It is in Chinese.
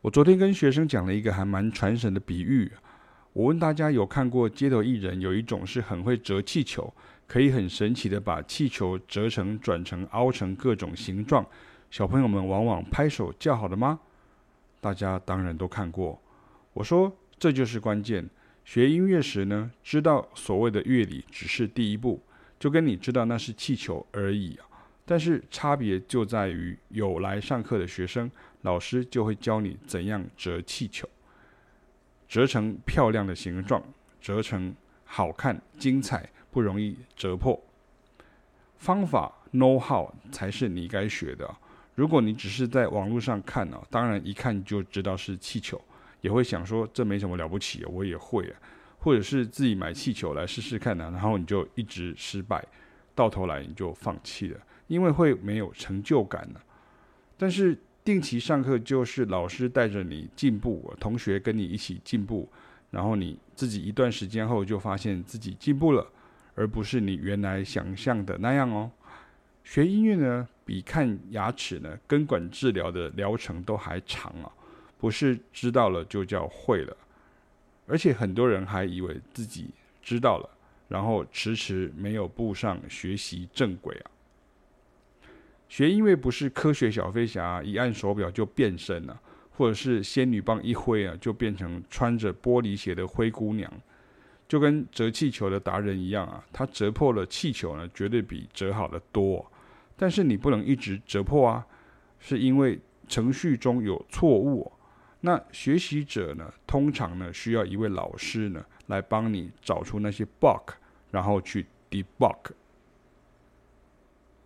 我昨天跟学生讲了一个还蛮传神的比喻。我问大家有看过街头艺人有一种是很会折气球，可以很神奇的把气球折成、转成、凹成各种形状，小朋友们往往拍手叫好的吗？大家当然都看过。我说这就是关键。学音乐时呢，知道所谓的乐理只是第一步，就跟你知道那是气球而已。但是差别就在于有来上课的学生，老师就会教你怎样折气球。折成漂亮的形状，折成好看、精彩，不容易折破。方法 know how 才是你该学的。如果你只是在网络上看呢，当然一看就知道是气球，也会想说这没什么了不起，我也会啊。或者是自己买气球来试试看呢，然后你就一直失败，到头来你就放弃了，因为会没有成就感呢。但是。定期上课就是老师带着你进步，同学跟你一起进步，然后你自己一段时间后就发现自己进步了，而不是你原来想象的那样哦。学音乐呢，比看牙齿呢，根管治疗的疗程都还长啊，不是知道了就叫会了，而且很多人还以为自己知道了，然后迟迟没有步上学习正轨啊。学音乐不是科学小飞侠一按手表就变身了，或者是仙女棒一挥啊就变成穿着玻璃鞋的灰姑娘，就跟折气球的达人一样啊，他折破了气球呢，绝对比折好的多。但是你不能一直折破啊，是因为程序中有错误。那学习者呢，通常呢需要一位老师呢来帮你找出那些 bug，然后去 debug。